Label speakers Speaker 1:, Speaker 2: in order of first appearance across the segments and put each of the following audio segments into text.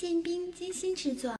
Speaker 1: 建斌精心制作。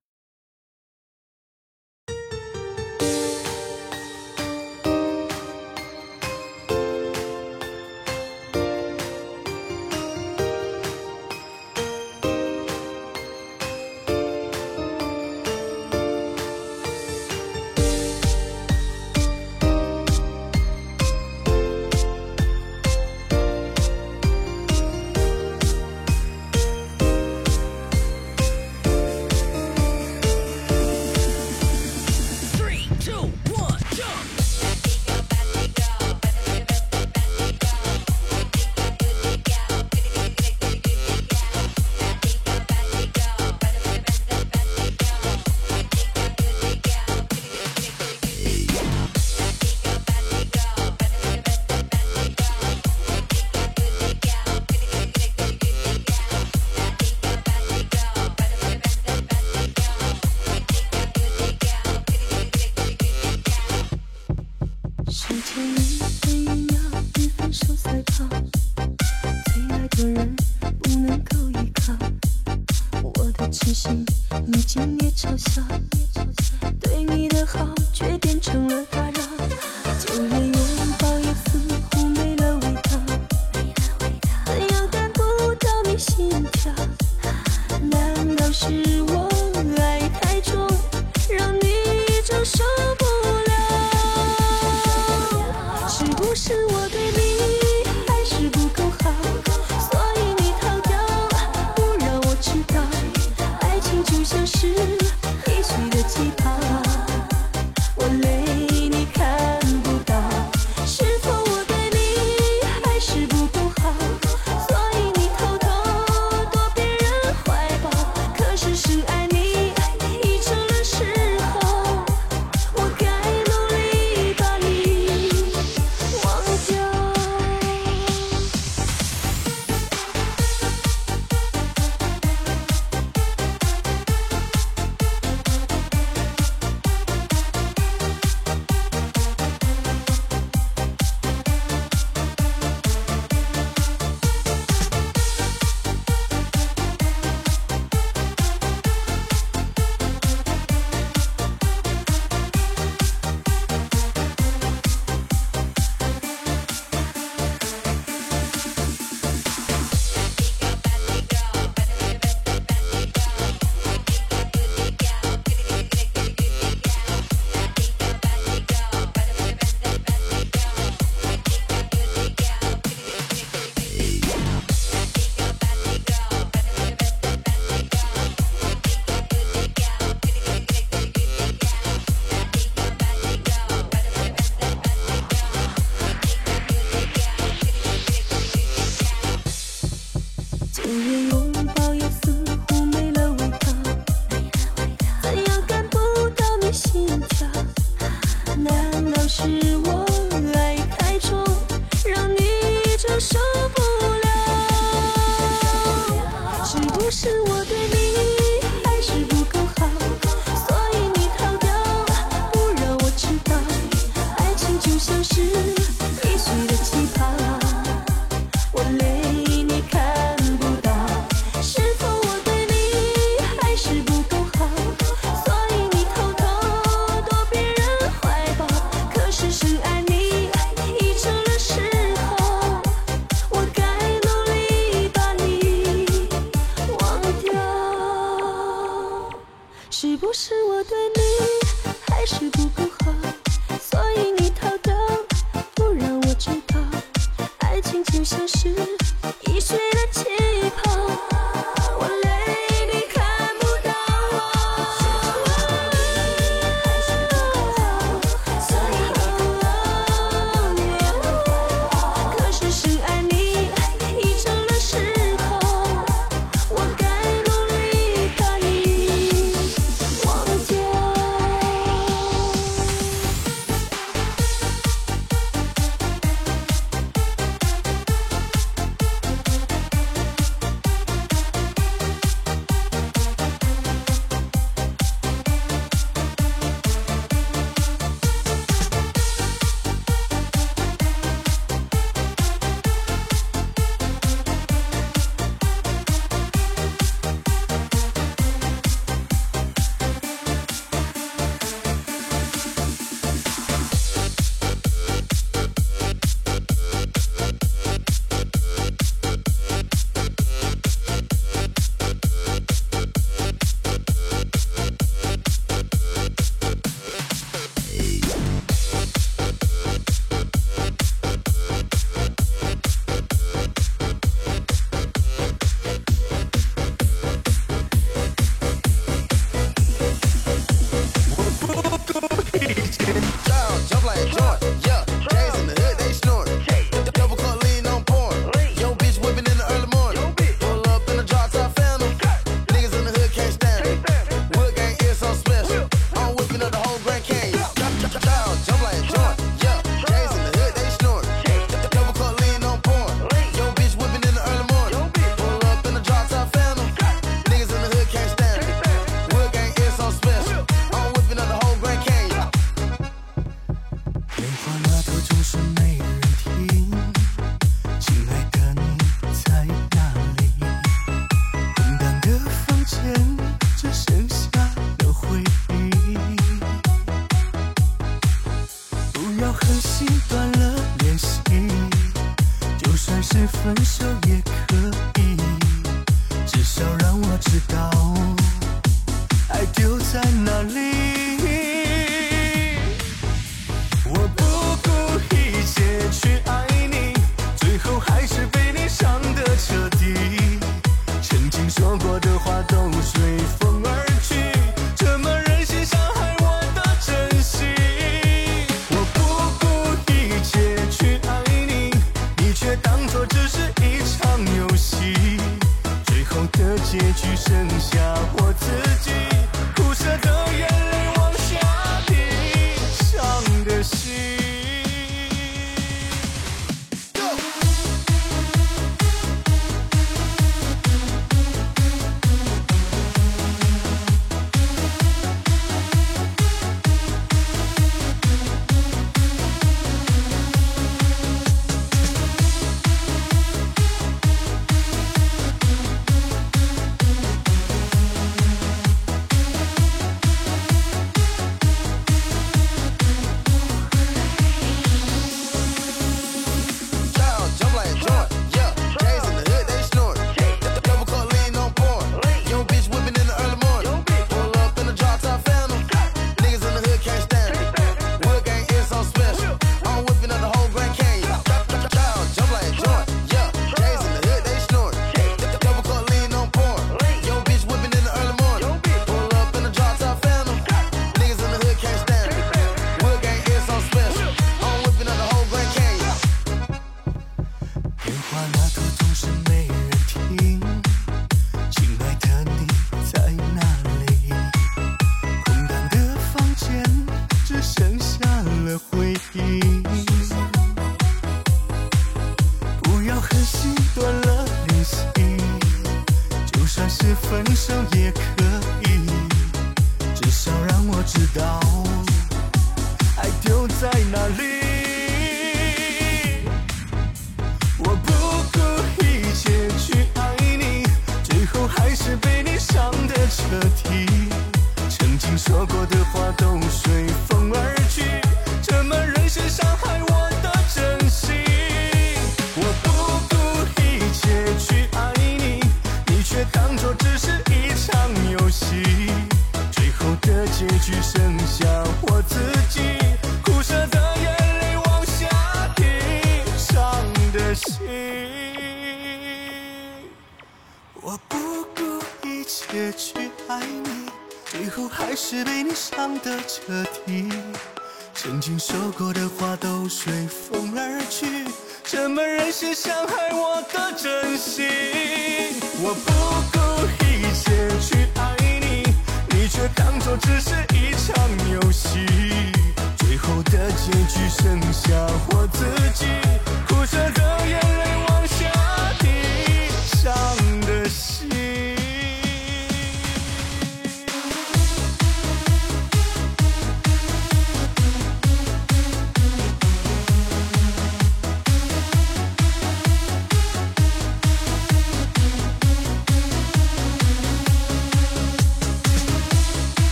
Speaker 2: 还是不够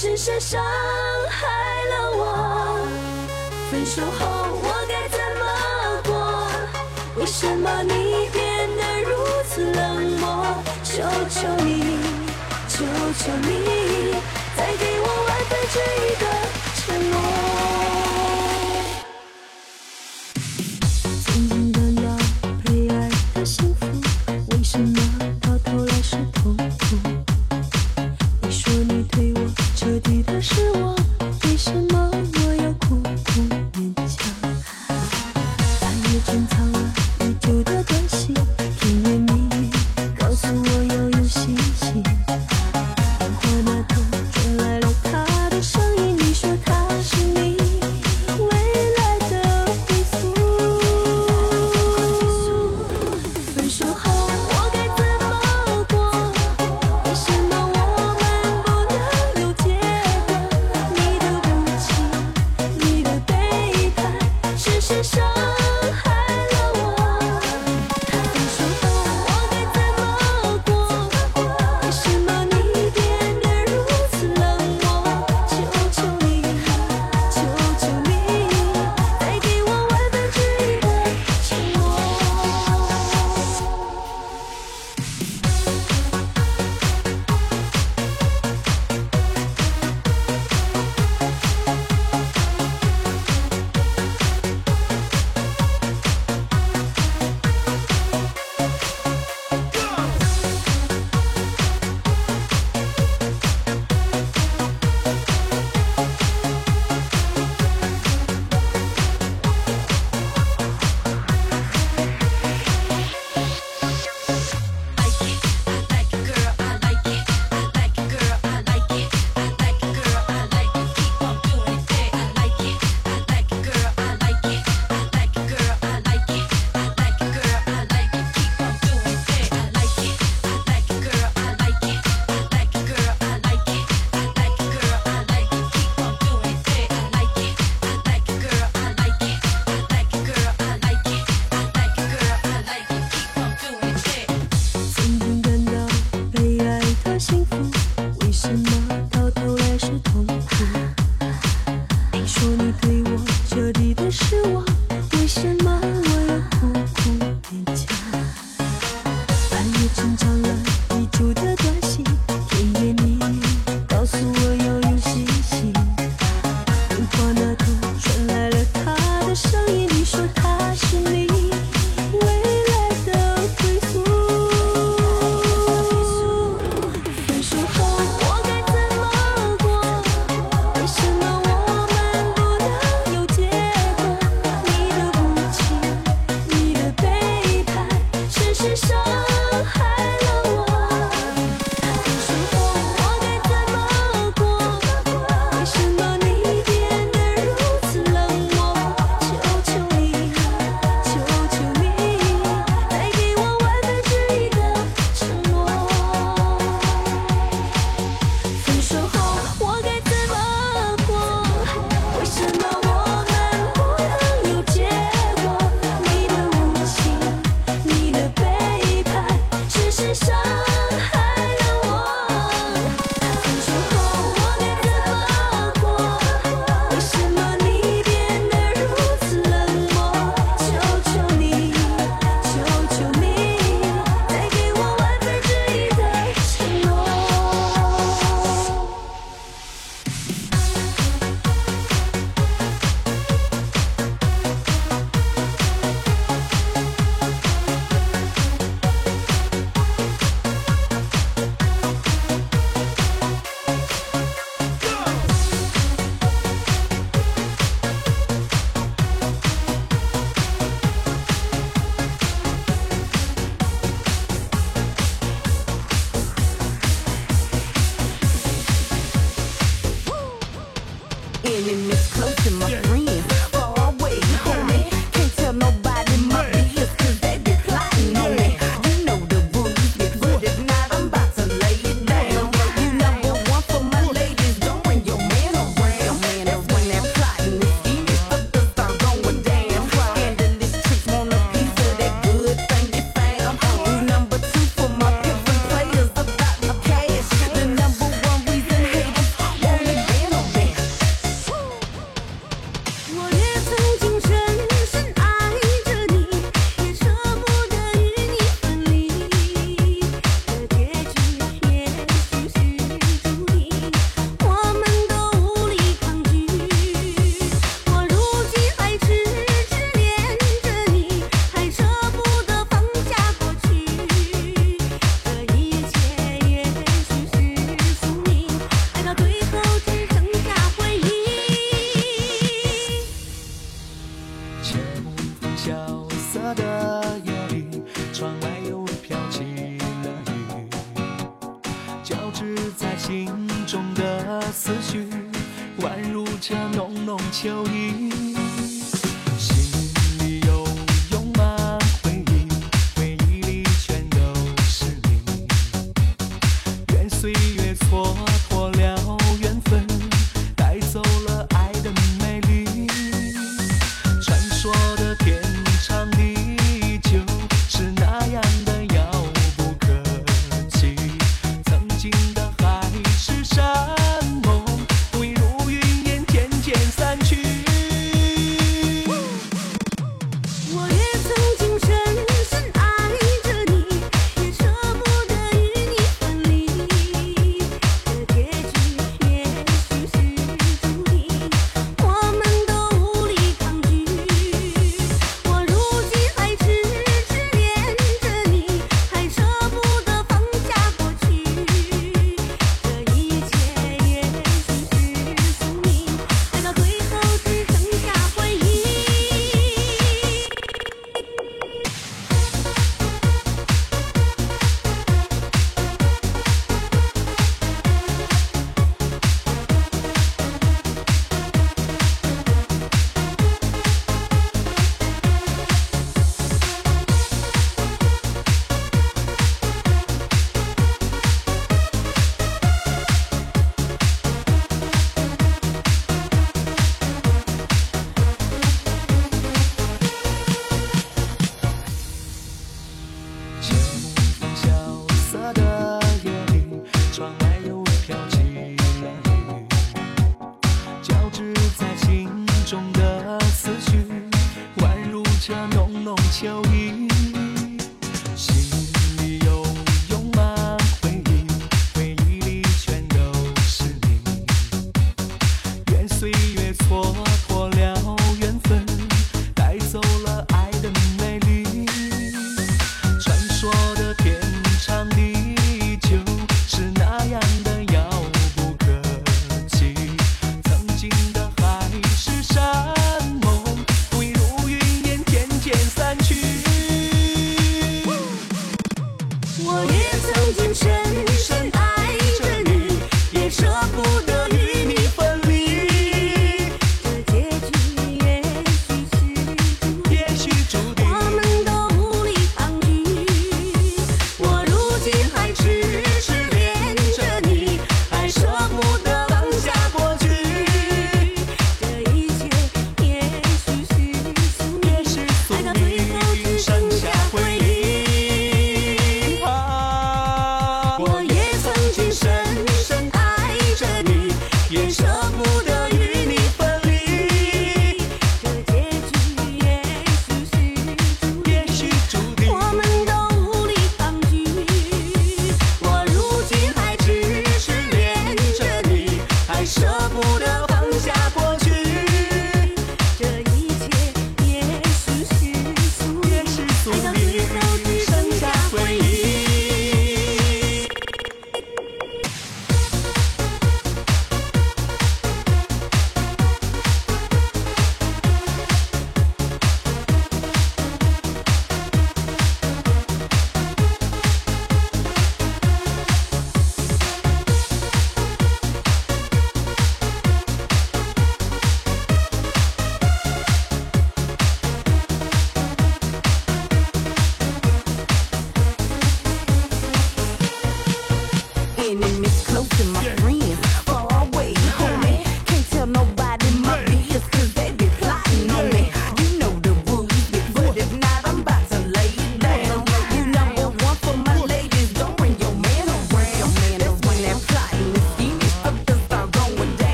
Speaker 2: 深深伤害
Speaker 1: 了我。分手后我该怎么过？为什么你变得如此冷漠？求求你求求你再给我万分之一